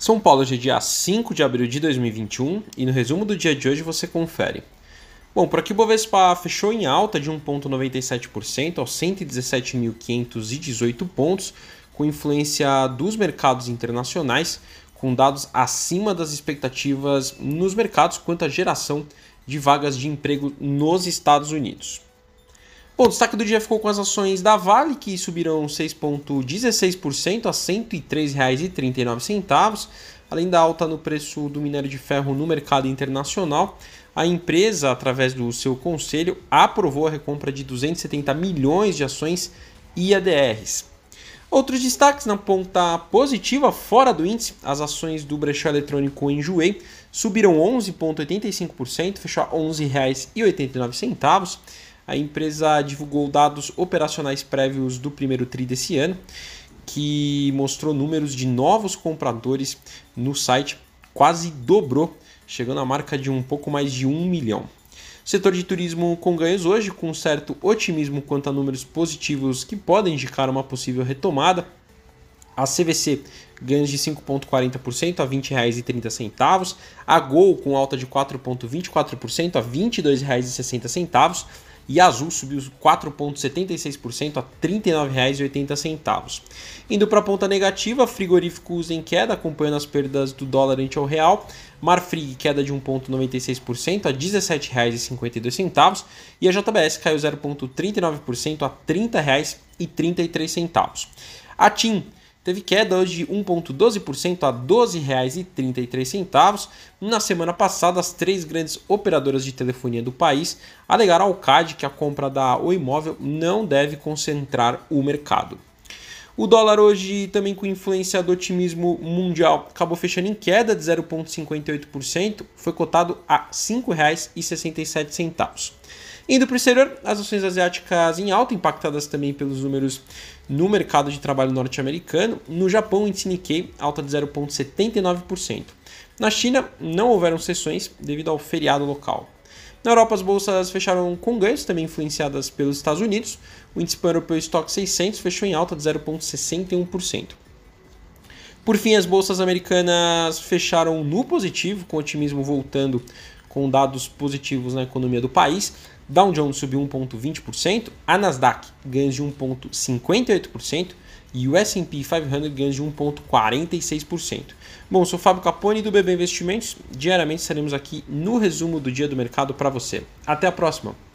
São Paulo hoje é dia 5 de abril de 2021 e no resumo do dia de hoje você confere. Bom, por aqui o Bovespa fechou em alta de 1,97% aos 117.518 pontos, com influência dos mercados internacionais, com dados acima das expectativas nos mercados quanto à geração de vagas de emprego nos Estados Unidos. Bom, o destaque do dia ficou com as ações da Vale, que subiram 6,16% a R$ 103,39, além da alta no preço do minério de ferro no mercado internacional. A empresa, através do seu conselho, aprovou a recompra de 270 milhões de ações IADRs. Outros destaques na ponta positiva, fora do índice, as ações do brechó eletrônico Enjoei subiram 11,85%, fechou a R$ 11,89 a empresa divulgou dados operacionais prévios do primeiro TRI desse ano, que mostrou números de novos compradores no site, quase dobrou, chegando à marca de um pouco mais de um milhão. O setor de turismo com ganhos hoje, com certo otimismo quanto a números positivos que podem indicar uma possível retomada. A CVC ganhos de 5,40% a R$ 20,30. A Gol com alta de 4,24% a R$ 22,60 e Azul subiu 4,76% a R$ 39,80. Indo para a ponta negativa, frigoríficos em queda, acompanhando as perdas do dólar ante ao real. Marfrig queda de 1,96% a R$ 17,52 e a JBS caiu 0,39% a R$ 30,33. A TIM teve queda hoje de 1,12% a R$ 12,33. Na semana passada, as três grandes operadoras de telefonia do país alegaram ao CAD que a compra da O Imóvel não deve concentrar o mercado. O dólar hoje, também com influência do otimismo mundial, acabou fechando em queda de 0,58%, foi cotado a R$ 5,67. Indo para o exterior, as ações asiáticas em alta, impactadas também pelos números no mercado de trabalho norte-americano. No Japão, o índice Nikkei alta de 0,79%. Na China, não houveram sessões devido ao feriado local. Na Europa, as bolsas fecharam com ganhos, também influenciadas pelos Estados Unidos. O índice europeu Stock 600 fechou em alta de 0,61%. Por fim, as bolsas americanas fecharam no positivo, com otimismo voltando com dados positivos na economia do país. Dow Jones subiu 1,20%, a Nasdaq ganhos de 1,58% e o S&P 500 ganhos de 1,46%. Bom, sou Fábio Capone do BB Investimentos. Diariamente estaremos aqui no resumo do dia do mercado para você. Até a próxima!